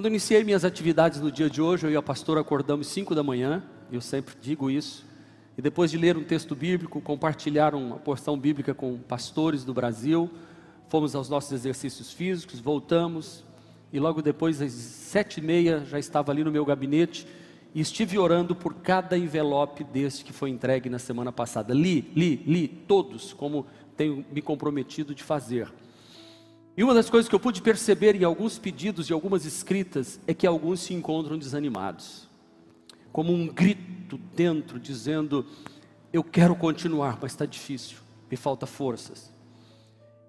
Quando iniciei minhas atividades no dia de hoje, eu e a pastora acordamos 5 da manhã, eu sempre digo isso, e depois de ler um texto bíblico, compartilhar uma porção bíblica com pastores do Brasil, fomos aos nossos exercícios físicos, voltamos, e logo depois, às sete e meia, já estava ali no meu gabinete, e estive orando por cada envelope deste que foi entregue na semana passada. Li, li, li, todos, como tenho me comprometido de fazer. E uma das coisas que eu pude perceber em alguns pedidos e algumas escritas é que alguns se encontram desanimados, como um grito dentro dizendo: Eu quero continuar, mas está difícil, me falta forças.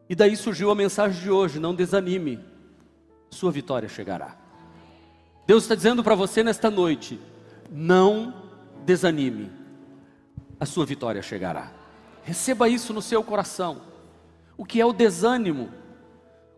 E daí surgiu a mensagem de hoje: Não desanime, sua vitória chegará. Deus está dizendo para você nesta noite: Não desanime, a sua vitória chegará. Receba isso no seu coração. O que é o desânimo?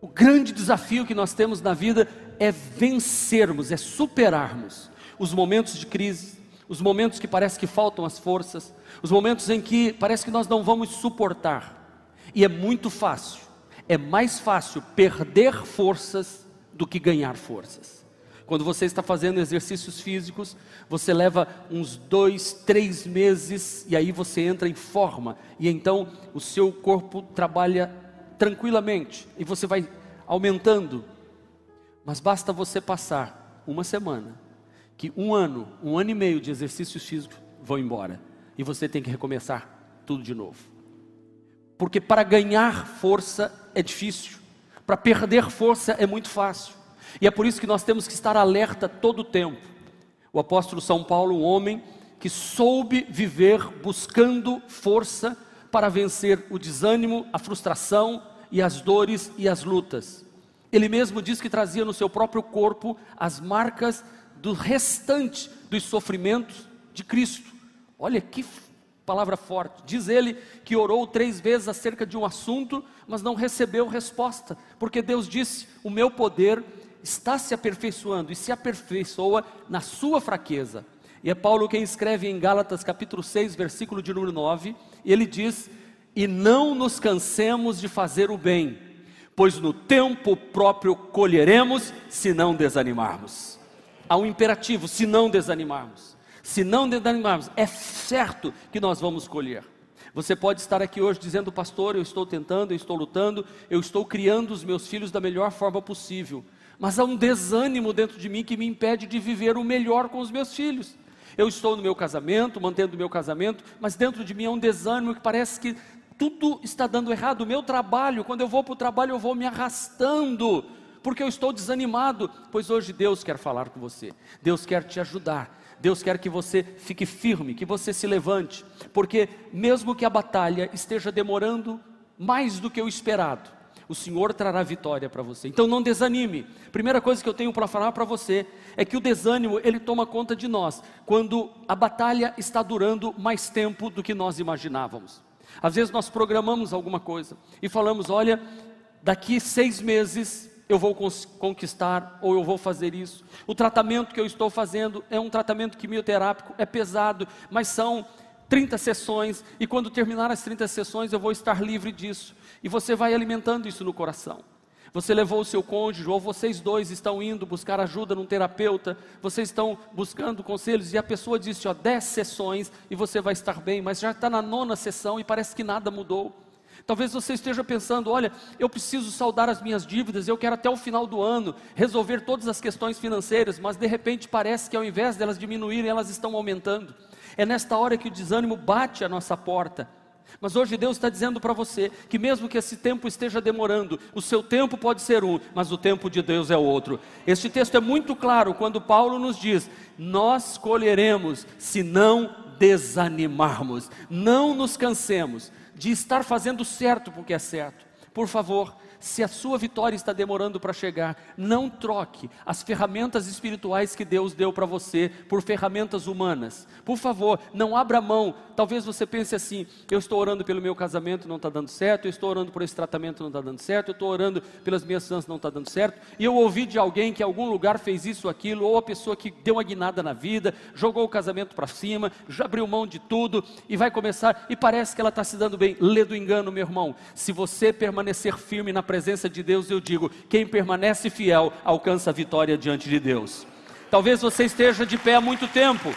O grande desafio que nós temos na vida é vencermos, é superarmos os momentos de crise, os momentos que parece que faltam as forças, os momentos em que parece que nós não vamos suportar. E é muito fácil, é mais fácil perder forças do que ganhar forças. Quando você está fazendo exercícios físicos, você leva uns dois, três meses e aí você entra em forma, e então o seu corpo trabalha tranquilamente e você vai aumentando. Mas basta você passar uma semana, que um ano, um ano e meio de exercícios físicos vão embora e você tem que recomeçar tudo de novo. Porque para ganhar força é difícil, para perder força é muito fácil. E é por isso que nós temos que estar alerta todo o tempo. O apóstolo São Paulo, um homem que soube viver buscando força para vencer o desânimo, a frustração, e as dores e as lutas. Ele mesmo diz que trazia no seu próprio corpo as marcas do restante dos sofrimentos de Cristo. Olha que palavra forte. Diz ele que orou três vezes acerca de um assunto, mas não recebeu resposta, porque Deus disse: O meu poder está se aperfeiçoando e se aperfeiçoa na sua fraqueza. E é Paulo quem escreve em Gálatas capítulo 6, versículo de número 9, e ele diz: e não nos cansemos de fazer o bem, pois no tempo próprio colheremos se não desanimarmos. Há um imperativo: se não desanimarmos. Se não desanimarmos, é certo que nós vamos colher. Você pode estar aqui hoje dizendo, pastor, eu estou tentando, eu estou lutando, eu estou criando os meus filhos da melhor forma possível. Mas há um desânimo dentro de mim que me impede de viver o melhor com os meus filhos. Eu estou no meu casamento, mantendo o meu casamento, mas dentro de mim há um desânimo que parece que tudo está dando errado. O meu trabalho, quando eu vou para o trabalho, eu vou me arrastando, porque eu estou desanimado. Pois hoje Deus quer falar com você, Deus quer te ajudar. Deus quer que você fique firme, que você se levante, porque mesmo que a batalha esteja demorando mais do que o esperado, o Senhor trará vitória para você. Então não desanime. Primeira coisa que eu tenho para falar para você é que o desânimo ele toma conta de nós quando a batalha está durando mais tempo do que nós imaginávamos. Às vezes nós programamos alguma coisa e falamos: olha, daqui seis meses eu vou conquistar ou eu vou fazer isso. O tratamento que eu estou fazendo é um tratamento quimioterápico, é pesado, mas são 30 sessões e quando terminar as 30 sessões eu vou estar livre disso. E você vai alimentando isso no coração. Você levou o seu cônjuge, ou vocês dois estão indo buscar ajuda num terapeuta, vocês estão buscando conselhos, e a pessoa disse: ó, dez sessões e você vai estar bem, mas já está na nona sessão e parece que nada mudou. Talvez você esteja pensando: olha, eu preciso saldar as minhas dívidas, eu quero até o final do ano resolver todas as questões financeiras, mas de repente parece que ao invés delas diminuírem, elas estão aumentando. É nesta hora que o desânimo bate à nossa porta. Mas hoje Deus está dizendo para você que, mesmo que esse tempo esteja demorando, o seu tempo pode ser um, mas o tempo de Deus é outro. Este texto é muito claro quando Paulo nos diz: Nós colheremos se não desanimarmos, não nos cansemos de estar fazendo certo porque é certo. Por favor, se a sua vitória está demorando para chegar, não troque as ferramentas espirituais que Deus deu para você por ferramentas humanas. Por favor, não abra mão. Talvez você pense assim: eu estou orando pelo meu casamento, não está dando certo, eu estou orando por esse tratamento, não está dando certo, eu estou orando pelas minhas santas, não está dando certo, e eu ouvi de alguém que em algum lugar fez isso, aquilo, ou a pessoa que deu uma guinada na vida, jogou o casamento para cima, já abriu mão de tudo e vai começar, e parece que ela está se dando bem. Lê do engano, meu irmão. Se você permanecer firme na presença de Deus, eu digo: quem permanece fiel alcança a vitória diante de Deus. Talvez você esteja de pé há muito tempo.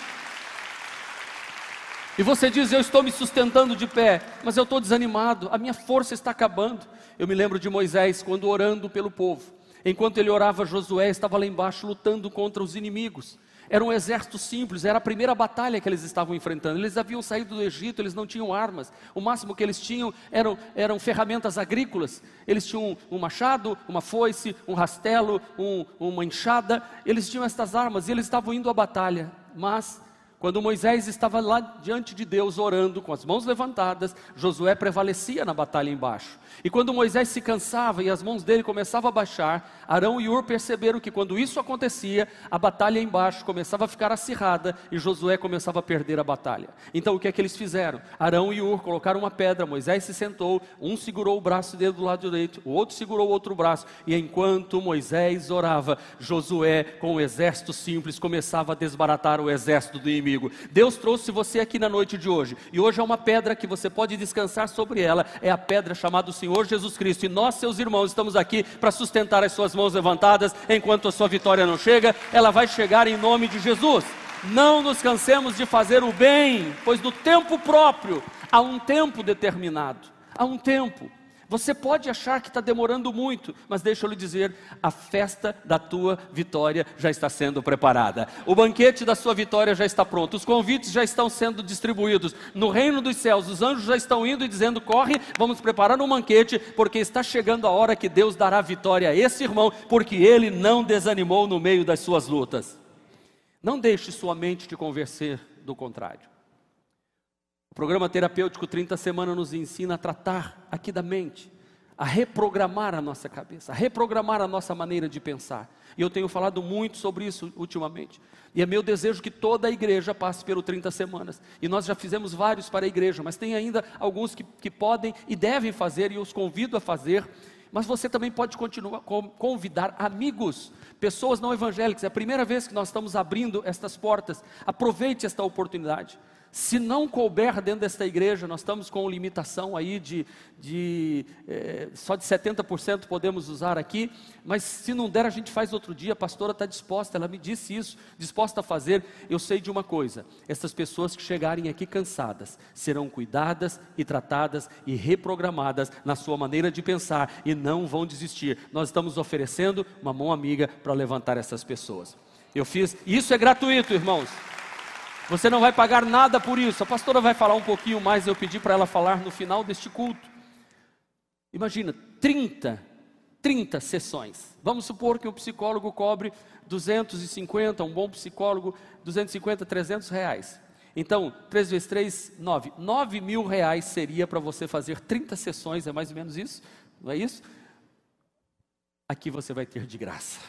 E você diz: Eu estou me sustentando de pé, mas eu estou desanimado, a minha força está acabando. Eu me lembro de Moisés quando orando pelo povo. Enquanto ele orava, Josué estava lá embaixo lutando contra os inimigos. Era um exército simples, era a primeira batalha que eles estavam enfrentando. Eles haviam saído do Egito, eles não tinham armas. O máximo que eles tinham eram, eram ferramentas agrícolas. Eles tinham um machado, uma foice, um rastelo, um, uma enxada. Eles tinham estas armas e eles estavam indo à batalha. Mas quando Moisés estava lá diante de Deus orando, com as mãos levantadas, Josué prevalecia na batalha embaixo. E quando Moisés se cansava e as mãos dele começavam a baixar, Arão e Ur perceberam que quando isso acontecia, a batalha embaixo começava a ficar acirrada e Josué começava a perder a batalha. Então o que é que eles fizeram? Arão e Ur colocaram uma pedra, Moisés se sentou, um segurou o braço dele do lado direito, o outro segurou o outro braço, e enquanto Moisés orava, Josué, com o exército simples, começava a desbaratar o exército do inimigo Deus trouxe você aqui na noite de hoje, e hoje é uma pedra que você pode descansar sobre ela, é a pedra chamada Senhor Jesus Cristo. E nós, seus irmãos, estamos aqui para sustentar as suas mãos levantadas enquanto a sua vitória não chega, ela vai chegar em nome de Jesus. Não nos cansemos de fazer o bem, pois no tempo próprio, há um tempo determinado, há um tempo. Você pode achar que está demorando muito, mas deixa eu lhe dizer: a festa da tua vitória já está sendo preparada, o banquete da sua vitória já está pronto, os convites já estão sendo distribuídos. No reino dos céus, os anjos já estão indo e dizendo: corre, vamos preparar um banquete, porque está chegando a hora que Deus dará vitória a esse irmão, porque ele não desanimou no meio das suas lutas. Não deixe sua mente te convencer do contrário. O programa terapêutico 30 Semanas nos ensina a tratar aqui da mente, a reprogramar a nossa cabeça, a reprogramar a nossa maneira de pensar. E eu tenho falado muito sobre isso ultimamente. E é meu desejo que toda a igreja passe pelo 30 Semanas. E nós já fizemos vários para a igreja, mas tem ainda alguns que, que podem e devem fazer, e os convido a fazer. Mas você também pode continuar convidar amigos, pessoas não evangélicas. É a primeira vez que nós estamos abrindo estas portas. Aproveite esta oportunidade. Se não couber dentro desta igreja, nós estamos com limitação aí de, de é, só de 70% podemos usar aqui, mas se não der, a gente faz outro dia. A pastora está disposta, ela me disse isso, disposta a fazer. Eu sei de uma coisa: essas pessoas que chegarem aqui cansadas serão cuidadas e tratadas e reprogramadas na sua maneira de pensar e não vão desistir. Nós estamos oferecendo uma mão amiga para levantar essas pessoas. Eu fiz, isso é gratuito, irmãos. Você não vai pagar nada por isso. A pastora vai falar um pouquinho mais, eu pedi para ela falar no final deste culto. Imagina, 30, 30 sessões. Vamos supor que o psicólogo cobre 250, um bom psicólogo, 250, 300 reais. Então, 3 vezes 3, 9. 9 mil reais seria para você fazer 30 sessões, é mais ou menos isso? Não é isso? Aqui você vai ter de graça.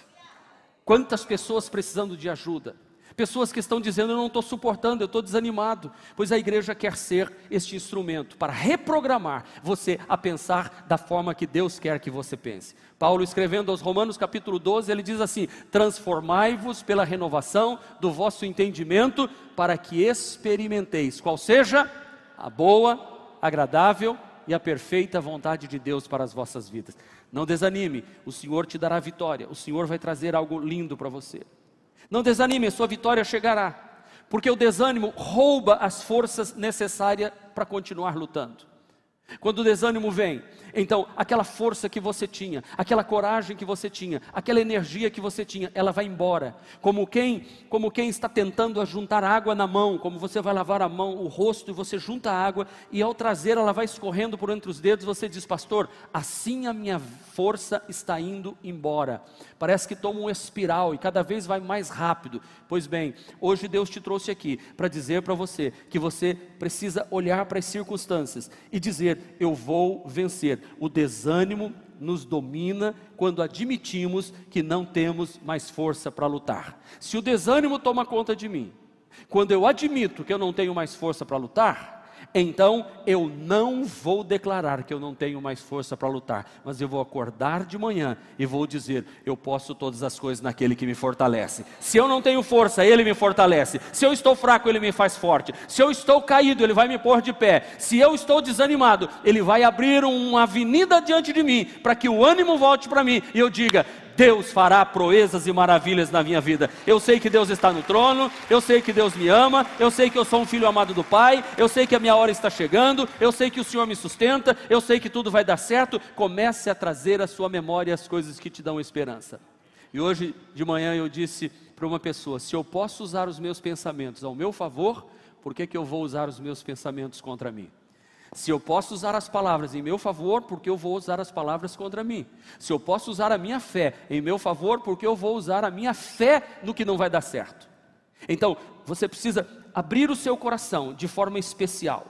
Quantas pessoas precisando de ajuda? Pessoas que estão dizendo: Eu não estou suportando, eu estou desanimado. Pois a igreja quer ser este instrumento para reprogramar você a pensar da forma que Deus quer que você pense. Paulo, escrevendo aos Romanos, capítulo 12, ele diz assim: Transformai-vos pela renovação do vosso entendimento, para que experimenteis qual seja a boa, agradável e a perfeita vontade de Deus para as vossas vidas. Não desanime, o Senhor te dará vitória, o Senhor vai trazer algo lindo para você. Não desanime, sua vitória chegará, porque o desânimo rouba as forças necessárias para continuar lutando. Quando o desânimo vem, então aquela força que você tinha, aquela coragem que você tinha, aquela energia que você tinha, ela vai embora. Como quem, como quem está tentando juntar água na mão, como você vai lavar a mão, o rosto e você junta a água e ao trazer ela vai escorrendo por entre os dedos, você diz: "Pastor, assim a minha força está indo embora". Parece que toma um espiral e cada vez vai mais rápido. Pois bem, hoje Deus te trouxe aqui para dizer para você que você precisa olhar para as circunstâncias e dizer: "Eu vou vencer". O desânimo nos domina quando admitimos que não temos mais força para lutar. Se o desânimo toma conta de mim, quando eu admito que eu não tenho mais força para lutar, então eu não vou declarar que eu não tenho mais força para lutar, mas eu vou acordar de manhã e vou dizer: eu posso todas as coisas naquele que me fortalece. Se eu não tenho força, ele me fortalece. Se eu estou fraco, ele me faz forte. Se eu estou caído, ele vai me pôr de pé. Se eu estou desanimado, ele vai abrir uma avenida diante de mim para que o ânimo volte para mim e eu diga: Deus fará proezas e maravilhas na minha vida. Eu sei que Deus está no trono, eu sei que Deus me ama, eu sei que eu sou um filho amado do Pai, eu sei que a minha hora está chegando, eu sei que o Senhor me sustenta, eu sei que tudo vai dar certo. Comece a trazer à sua memória as coisas que te dão esperança. E hoje de manhã eu disse para uma pessoa: se eu posso usar os meus pensamentos ao meu favor, por que, que eu vou usar os meus pensamentos contra mim? Se eu posso usar as palavras em meu favor, porque eu vou usar as palavras contra mim. Se eu posso usar a minha fé em meu favor, porque eu vou usar a minha fé no que não vai dar certo. Então, você precisa abrir o seu coração de forma especial.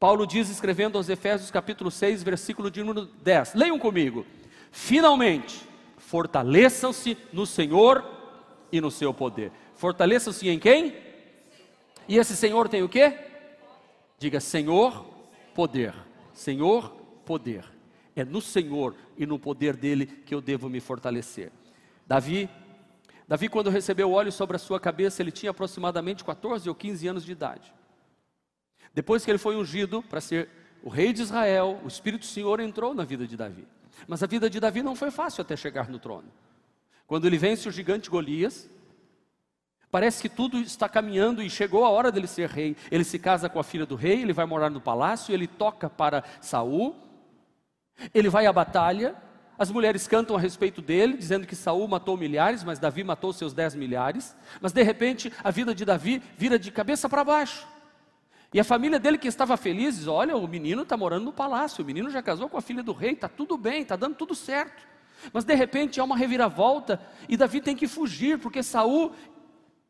Paulo diz, escrevendo aos Efésios capítulo 6, versículo de número 10. Leiam comigo. Finalmente, fortaleçam-se no Senhor e no seu poder. Fortaleçam-se em quem? E esse Senhor tem o quê? Diga, Senhor, poder. Senhor, poder. É no Senhor e no poder dele que eu devo me fortalecer. Davi, Davi quando recebeu óleo sobre a sua cabeça, ele tinha aproximadamente 14 ou 15 anos de idade. Depois que ele foi ungido para ser o rei de Israel, o Espírito do Senhor entrou na vida de Davi. Mas a vida de Davi não foi fácil até chegar no trono. Quando ele vence o gigante Golias, Parece que tudo está caminhando e chegou a hora dele ser rei. Ele se casa com a filha do rei, ele vai morar no palácio, ele toca para Saul. Ele vai à batalha. As mulheres cantam a respeito dele, dizendo que Saul matou milhares, mas Davi matou seus dez milhares. Mas de repente a vida de Davi vira de cabeça para baixo. E a família dele que estava feliz diz: Olha, o menino está morando no palácio, o menino já casou com a filha do rei, está tudo bem, está dando tudo certo. Mas de repente há uma reviravolta e Davi tem que fugir, porque Saul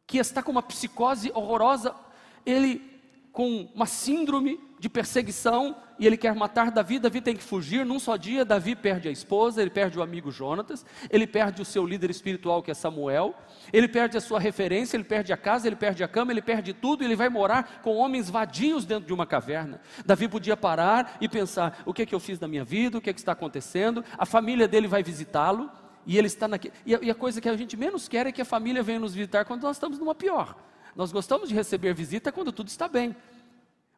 que está com uma psicose horrorosa, ele com uma síndrome de perseguição e ele quer matar Davi, Davi tem que fugir. Num só dia, Davi perde a esposa, ele perde o amigo Jonatas, ele perde o seu líder espiritual que é Samuel, ele perde a sua referência, ele perde a casa, ele perde a cama, ele perde tudo, ele vai morar com homens vadios dentro de uma caverna. Davi podia parar e pensar: o que é que eu fiz na minha vida, o que é que está acontecendo? A família dele vai visitá-lo, e ele está naquele. E a, e a coisa que a gente menos quer é que a família venha nos visitar quando nós estamos numa pior. Nós gostamos de receber visita quando tudo está bem.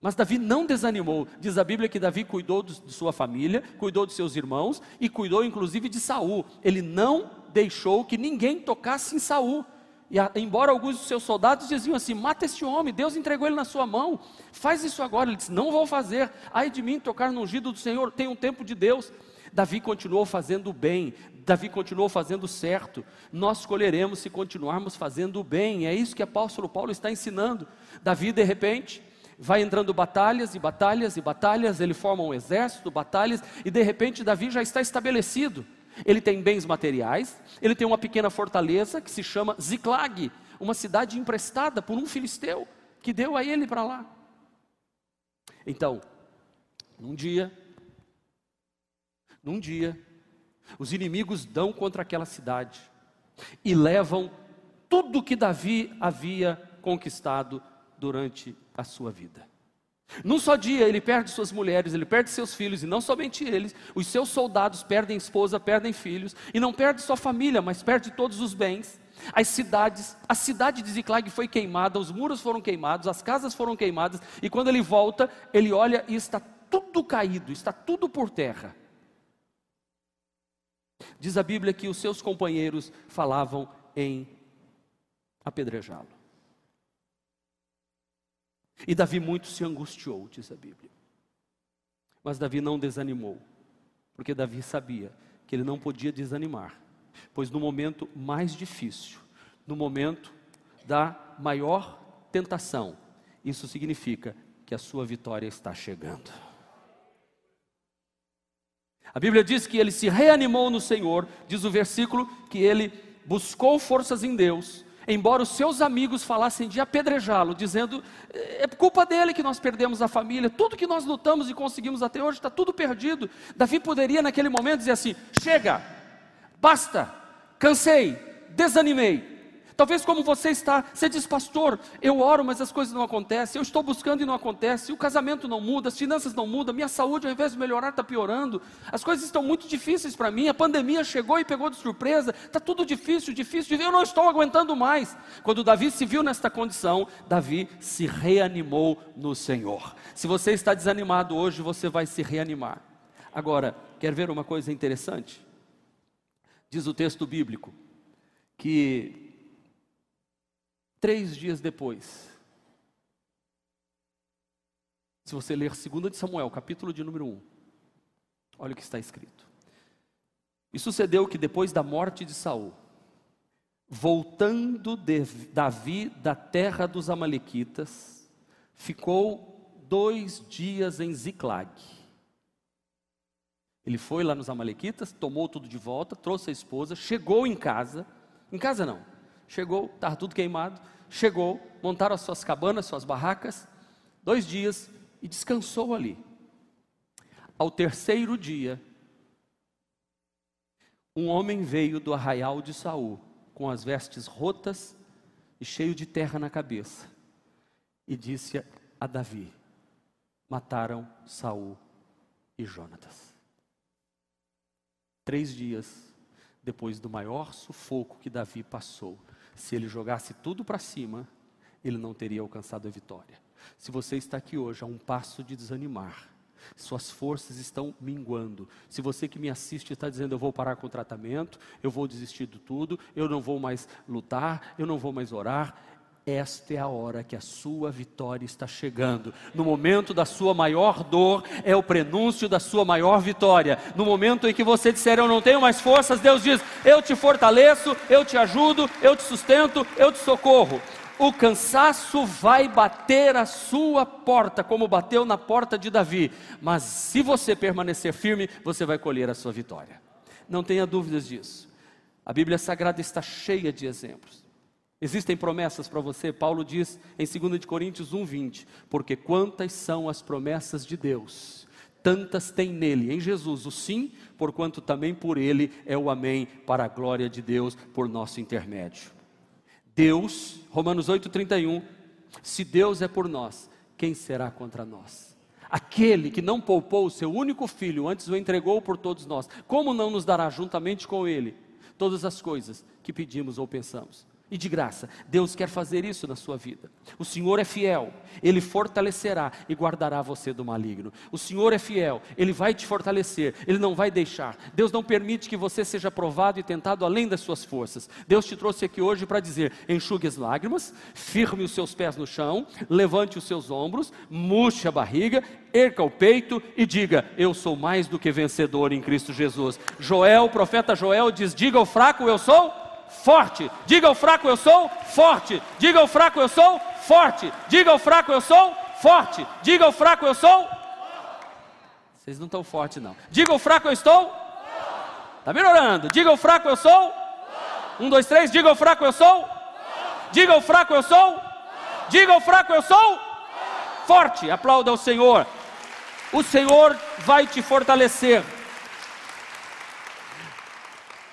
Mas Davi não desanimou. Diz a Bíblia que Davi cuidou de sua família, cuidou de seus irmãos e cuidou inclusive de Saul. Ele não deixou que ninguém tocasse em Saul. E a, embora alguns dos seus soldados diziam assim: mata este homem, Deus entregou ele na sua mão, faz isso agora. Ele disse: não vou fazer. Ai de mim tocar no ungido do Senhor, tem um tempo de Deus. Davi continuou fazendo o bem, Davi continuou fazendo certo. Nós colheremos se continuarmos fazendo o bem. É isso que o apóstolo Paulo está ensinando. Davi, de repente, vai entrando batalhas e batalhas e batalhas, ele forma um exército, batalhas, e de repente Davi já está estabelecido. Ele tem bens materiais, ele tem uma pequena fortaleza que se chama Ziclag, uma cidade emprestada por um filisteu que deu a ele para lá. Então, num dia, num dia, os inimigos dão contra aquela cidade e levam tudo que Davi havia conquistado durante a sua vida. Num só dia ele perde suas mulheres, ele perde seus filhos, e não somente eles, os seus soldados perdem esposa, perdem filhos, e não perde sua família, mas perde todos os bens. As cidades, a cidade de Ziklag foi queimada, os muros foram queimados, as casas foram queimadas, e quando ele volta, ele olha e está tudo caído, está tudo por terra. Diz a Bíblia que os seus companheiros falavam em apedrejá-lo. E Davi muito se angustiou, diz a Bíblia. Mas Davi não desanimou, porque Davi sabia que ele não podia desanimar, pois no momento mais difícil, no momento da maior tentação, isso significa que a sua vitória está chegando. A Bíblia diz que ele se reanimou no Senhor, diz o versículo que ele buscou forças em Deus, embora os seus amigos falassem de apedrejá-lo, dizendo: é culpa dele que nós perdemos a família, tudo que nós lutamos e conseguimos até hoje está tudo perdido. Davi poderia naquele momento dizer assim: chega, basta, cansei, desanimei. Talvez como você está, você diz, pastor, eu oro, mas as coisas não acontecem, eu estou buscando e não acontece, o casamento não muda, as finanças não mudam, minha saúde ao invés de melhorar está piorando, as coisas estão muito difíceis para mim, a pandemia chegou e pegou de surpresa, está tudo difícil, difícil, eu não estou aguentando mais. Quando Davi se viu nesta condição, Davi se reanimou no Senhor. Se você está desanimado hoje, você vai se reanimar. Agora, quer ver uma coisa interessante? Diz o texto bíblico que Três dias depois, se você ler 2 de Samuel, capítulo de número 1, olha o que está escrito. E sucedeu que depois da morte de Saul, voltando Davi da terra dos Amalequitas, ficou dois dias em Ziclag. Ele foi lá nos Amalequitas, tomou tudo de volta, trouxe a esposa, chegou em casa, em casa não, chegou, estava tudo queimado, chegou, montaram as suas cabanas, suas barracas, dois dias e descansou ali. Ao terceiro dia, um homem veio do arraial de Saul, com as vestes rotas e cheio de terra na cabeça, e disse a Davi: Mataram Saul e Jonatas. Três dias depois do maior sufoco que Davi passou, se ele jogasse tudo para cima, ele não teria alcançado a vitória. Se você está aqui hoje a um passo de desanimar, suas forças estão minguando. Se você que me assiste está dizendo eu vou parar com o tratamento, eu vou desistir de tudo, eu não vou mais lutar, eu não vou mais orar, esta é a hora que a sua vitória está chegando. No momento da sua maior dor, é o prenúncio da sua maior vitória. No momento em que você disser, Eu não tenho mais forças, Deus diz: Eu te fortaleço, eu te ajudo, eu te sustento, eu te socorro. O cansaço vai bater a sua porta, como bateu na porta de Davi, mas se você permanecer firme, você vai colher a sua vitória. Não tenha dúvidas disso. A Bíblia Sagrada está cheia de exemplos. Existem promessas para você, Paulo diz em 2 Coríntios 1,20: Porque quantas são as promessas de Deus, tantas tem nele, em Jesus, o sim, porquanto também por ele é o amém, para a glória de Deus, por nosso intermédio. Deus, Romanos 8,31, se Deus é por nós, quem será contra nós? Aquele que não poupou o seu único filho, antes o entregou por todos nós, como não nos dará juntamente com ele todas as coisas que pedimos ou pensamos? E de graça. Deus quer fazer isso na sua vida. O Senhor é fiel, Ele fortalecerá e guardará você do maligno. O Senhor é fiel, Ele vai te fortalecer, Ele não vai deixar. Deus não permite que você seja provado e tentado além das suas forças. Deus te trouxe aqui hoje para dizer: enxugue as lágrimas, firme os seus pés no chão, levante os seus ombros, murche a barriga, erca o peito e diga: Eu sou mais do que vencedor em Cristo Jesus. Joel, o profeta Joel, diz: Diga ao fraco, eu sou forte. Diga ao fraco, eu sou forte. Diga ao fraco, eu sou forte. Diga ao fraco, eu sou forte. Diga ao fraco, eu sou. Vocês não estão fortes, não. Diga ao fraco, eu estou. Está melhorando. Diga ao fraco, eu sou. Um, dois, três. Diga ao fraco, eu sou. Diga ao fraco, eu sou. Diga ao fraco, eu sou. Forte. Aplauda ao Senhor. O Senhor vai te fortalecer.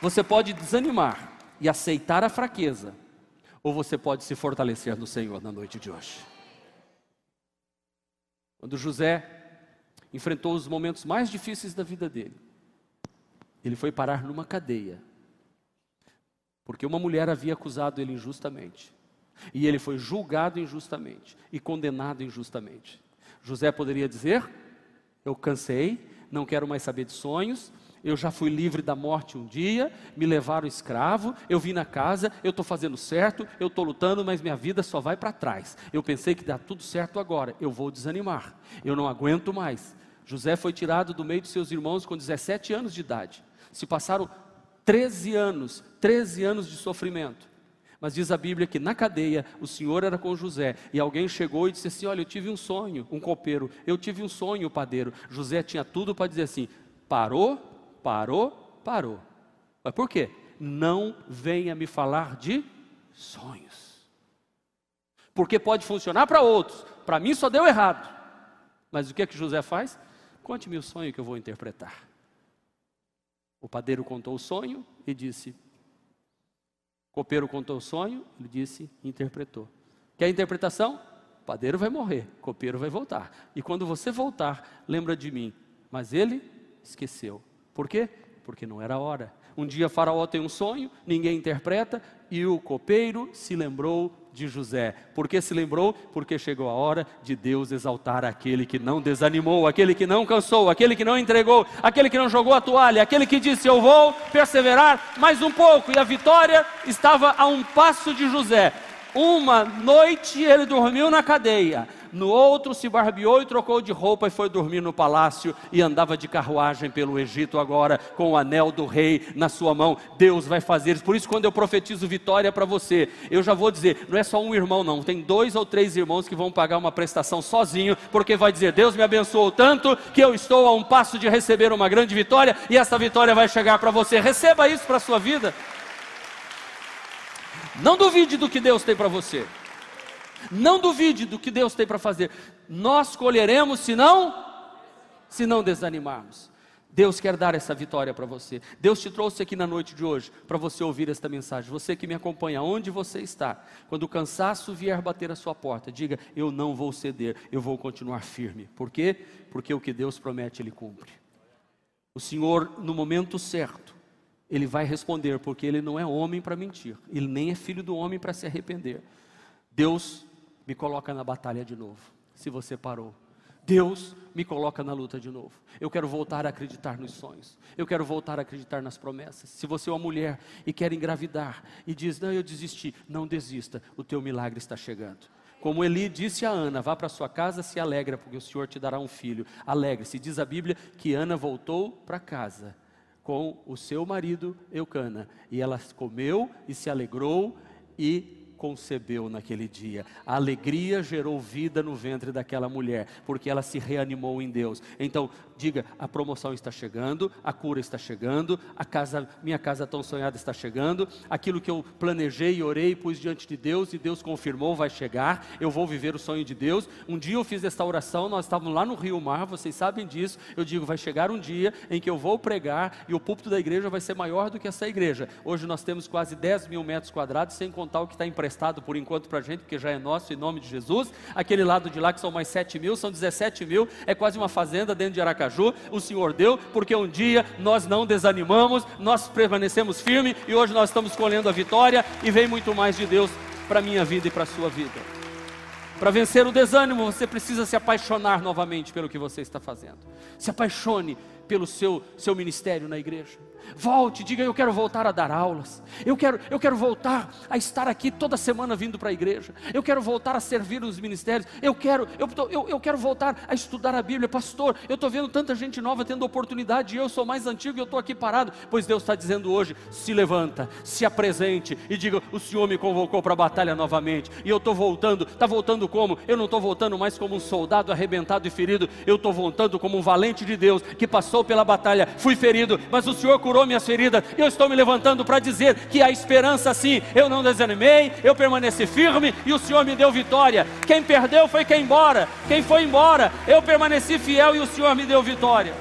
Você pode desanimar e aceitar a fraqueza, ou você pode se fortalecer no Senhor na noite de hoje. Quando José enfrentou os momentos mais difíceis da vida dele, ele foi parar numa cadeia, porque uma mulher havia acusado ele injustamente, e ele foi julgado injustamente e condenado injustamente. José poderia dizer: Eu cansei, não quero mais saber de sonhos, eu já fui livre da morte um dia, me levaram escravo, eu vim na casa, eu estou fazendo certo, eu estou lutando, mas minha vida só vai para trás. Eu pensei que dá tudo certo agora, eu vou desanimar, eu não aguento mais. José foi tirado do meio de seus irmãos com 17 anos de idade. Se passaram 13 anos, 13 anos de sofrimento. Mas diz a Bíblia que na cadeia o Senhor era com José e alguém chegou e disse assim: Olha, eu tive um sonho, um copeiro, eu tive um sonho, padeiro. José tinha tudo para dizer assim: Parou, Parou, parou. Mas por quê? Não venha me falar de sonhos. Porque pode funcionar para outros, para mim só deu errado. Mas o que é que José faz? Conte-me o sonho que eu vou interpretar. O padeiro contou o sonho e disse: O copeiro contou o sonho, ele disse, interpretou. Quer interpretação? O padeiro vai morrer, o copeiro vai voltar. E quando você voltar, lembra de mim. Mas ele esqueceu. Por quê? Porque não era hora. Um dia Faraó tem um sonho, ninguém interpreta, e o copeiro se lembrou de José. Por que se lembrou? Porque chegou a hora de Deus exaltar aquele que não desanimou, aquele que não cansou, aquele que não entregou, aquele que não jogou a toalha, aquele que disse: Eu vou perseverar mais um pouco. E a vitória estava a um passo de José. Uma noite ele dormiu na cadeia no outro se barbeou e trocou de roupa e foi dormir no palácio e andava de carruagem pelo Egito agora com o anel do rei na sua mão. Deus vai fazer isso. Por isso, quando eu profetizo vitória para você, eu já vou dizer: não é só um irmão, não, tem dois ou três irmãos que vão pagar uma prestação sozinho, porque vai dizer: Deus me abençoou tanto que eu estou a um passo de receber uma grande vitória e essa vitória vai chegar para você. Receba isso para a sua vida. Não duvide do que Deus tem para você. Não duvide do que Deus tem para fazer. Nós colheremos se não se não desanimarmos. Deus quer dar essa vitória para você. Deus te trouxe aqui na noite de hoje para você ouvir esta mensagem. Você que me acompanha, onde você está, quando o cansaço vier bater a sua porta, diga: Eu não vou ceder, eu vou continuar firme. Por quê? Porque o que Deus promete, Ele cumpre. O Senhor, no momento certo, Ele vai responder, porque Ele não é homem para mentir, Ele nem é filho do homem para se arrepender. Deus me coloca na batalha de novo, se você parou. Deus me coloca na luta de novo. Eu quero voltar a acreditar nos sonhos. Eu quero voltar a acreditar nas promessas. Se você é uma mulher e quer engravidar e diz: Não, eu desisti, não desista, o teu milagre está chegando. Como Eli disse a Ana: Vá para sua casa, se alegra, porque o Senhor te dará um filho. Alegre-se. Diz a Bíblia que Ana voltou para casa com o seu marido Eucana. E ela comeu e se alegrou e concebeu naquele dia. A alegria gerou vida no ventre daquela mulher, porque ela se reanimou em Deus. Então, diga: a promoção está chegando, a cura está chegando, a casa, minha casa tão sonhada está chegando, aquilo que eu planejei orei, pus diante de Deus e Deus confirmou, vai chegar. Eu vou viver o sonho de Deus. Um dia eu fiz esta oração, nós estávamos lá no Rio Mar, vocês sabem disso. Eu digo: vai chegar um dia em que eu vou pregar e o púlpito da igreja vai ser maior do que essa igreja. Hoje nós temos quase 10 mil metros quadrados, sem contar o que está emprestado por enquanto para a gente, porque já é nosso em nome de Jesus. Aquele lado de lá que são mais 7 mil, são 17 mil, é quase uma fazenda dentro de Aracaju. O Senhor deu, porque um dia nós não desanimamos, nós permanecemos firmes e hoje nós estamos colhendo a vitória e vem muito mais de Deus para a minha vida e para a sua vida. Para vencer o desânimo, você precisa se apaixonar novamente pelo que você está fazendo. Se apaixone pelo seu, seu ministério na igreja. Volte, diga: Eu quero voltar a dar aulas. Eu quero, eu quero voltar a estar aqui toda semana vindo para a igreja. Eu quero voltar a servir nos ministérios. Eu quero, eu, eu, eu quero voltar a estudar a Bíblia. Pastor, eu estou vendo tanta gente nova tendo oportunidade. E eu sou mais antigo e eu estou aqui parado. Pois Deus está dizendo hoje: se levanta, se apresente e diga: O Senhor me convocou para a batalha novamente. E eu estou voltando. Está voltando como? Eu não estou voltando mais como um soldado arrebentado e ferido. Eu estou voltando como um valente de Deus que passou pela batalha. Fui ferido, mas o Senhor curou minhas feridas. Eu estou me levantando para dizer que há esperança sim. Eu não desanimei, eu permaneci firme e o Senhor me deu vitória. Quem perdeu foi quem embora. Quem foi embora, eu permaneci fiel e o Senhor me deu vitória.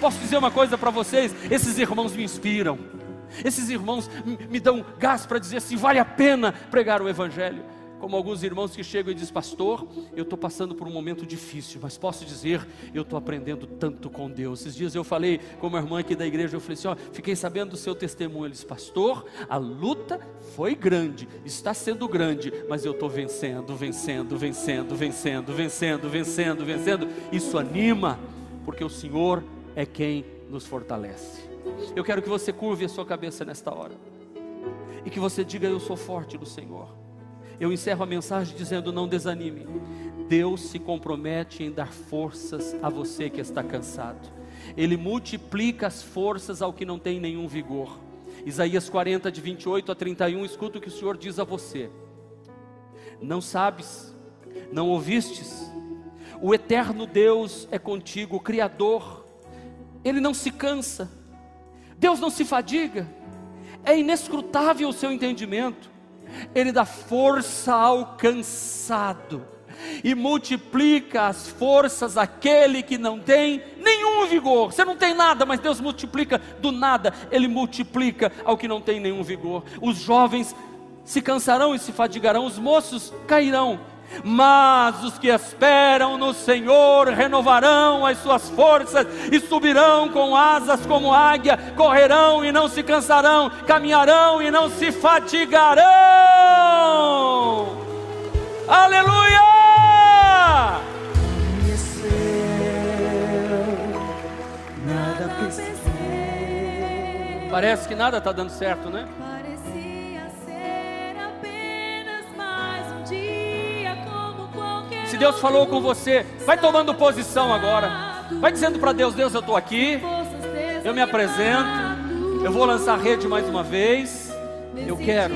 Posso dizer uma coisa para vocês? Esses irmãos me inspiram. Esses irmãos me dão gás para dizer se vale a pena pregar o Evangelho como alguns irmãos que chegam e dizem, pastor, eu estou passando por um momento difícil, mas posso dizer, eu estou aprendendo tanto com Deus. Esses dias eu falei com uma irmã aqui da igreja, eu falei assim, ó, fiquei sabendo do seu testemunho. Ele disse, pastor, a luta foi grande, está sendo grande, mas eu estou vencendo, vencendo, vencendo, vencendo, vencendo, vencendo, vencendo. Isso anima, porque o Senhor é quem nos fortalece. Eu quero que você curve a sua cabeça nesta hora. E que você diga: Eu sou forte no Senhor. Eu encerro a mensagem dizendo: não desanime. Deus se compromete em dar forças a você que está cansado. Ele multiplica as forças ao que não tem nenhum vigor. Isaías 40, de 28 a 31, escuta o que o Senhor diz a você. Não sabes, não ouvistes, o eterno Deus é contigo, o Criador, Ele não se cansa, Deus não se fadiga, é inescrutável o seu entendimento. Ele dá força ao cansado e multiplica as forças àquele que não tem nenhum vigor. Você não tem nada, mas Deus multiplica do nada, Ele multiplica ao que não tem nenhum vigor. Os jovens se cansarão e se fadigarão, os moços cairão. Mas os que esperam no Senhor renovarão as suas forças e subirão com asas como águia, correrão e não se cansarão, caminharão e não se fatigarão. Aleluia! Parece que nada está dando certo, né? Deus falou com você, vai tomando posição agora. Vai dizendo para Deus: Deus, eu estou aqui. Eu me apresento. Eu vou lançar a rede mais uma vez. Eu quero.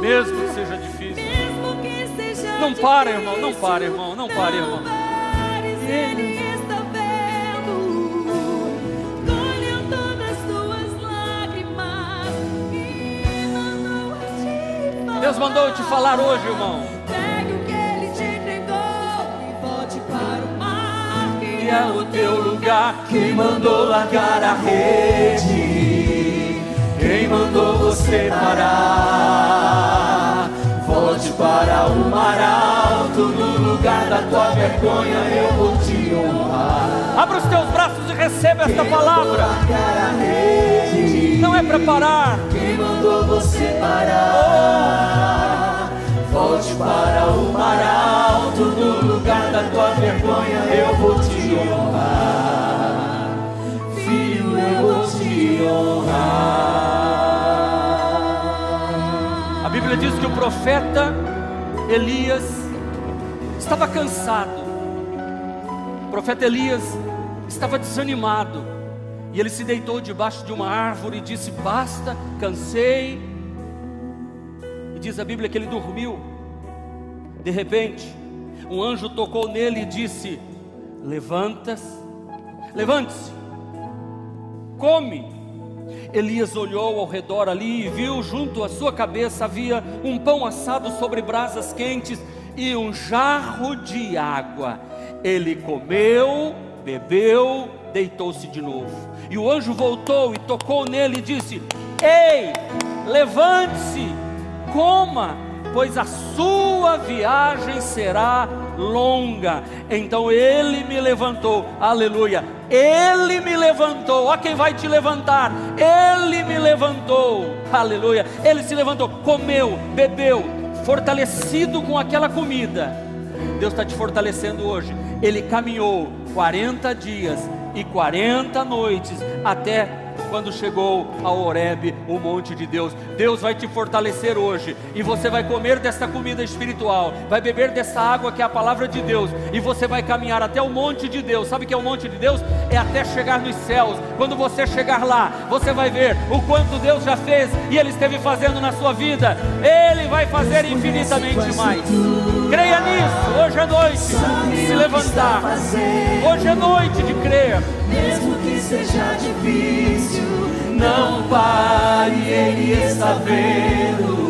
Mesmo que seja difícil. Não para, irmão, não para, irmão, não para, irmão. Deus mandou te falar hoje, irmão. Pegue o que Ele te entregou e volte para o mar que é o teu lugar. Quem mandou largar a rede? Quem mandou você parar? Volte para o mar alto, no lugar da tua vergonha eu vou te honrar. Abra os teus braços e receba esta palavra. Rede? Não é para parar. Quem mandou você parar? Volte para o mar alto, no lugar da tua vergonha eu vou te honrar. Filho, eu vou te honrar. A Bíblia diz que o profeta Elias estava cansado. O profeta Elias estava desanimado. E ele se deitou debaixo de uma árvore e disse: Basta, cansei. E diz a Bíblia que ele dormiu. De repente, um anjo tocou nele e disse: Levanta-se, levante-se, come. Elias olhou ao redor ali e viu junto à sua cabeça havia um pão assado sobre brasas quentes e um jarro de água. Ele comeu, bebeu, deitou-se de novo. E o anjo voltou e tocou nele e disse: Ei, levante-se, coma, pois a sua viagem será longa. Então ele me levantou, aleluia. Ele me levantou, ó quem vai te levantar. Ele me levantou, aleluia. Ele se levantou, comeu, bebeu, fortalecido com aquela comida. Deus está te fortalecendo hoje. Ele caminhou 40 dias e 40 noites até quando chegou ao Horebe, o monte de Deus. Deus vai te fortalecer hoje e você vai comer desta comida espiritual, vai beber dessa água que é a palavra de Deus e você vai caminhar até o monte de Deus. Sabe o que é o monte de Deus? É até chegar nos céus. Quando você chegar lá, você vai ver o quanto Deus já fez e ele esteve fazendo na sua vida. Ele vai fazer infinitamente mais. Creia nisso. Hoje é noite de se levantar. Hoje é noite de crer. Mesmo que seja difícil, não pare, Ele está vendo.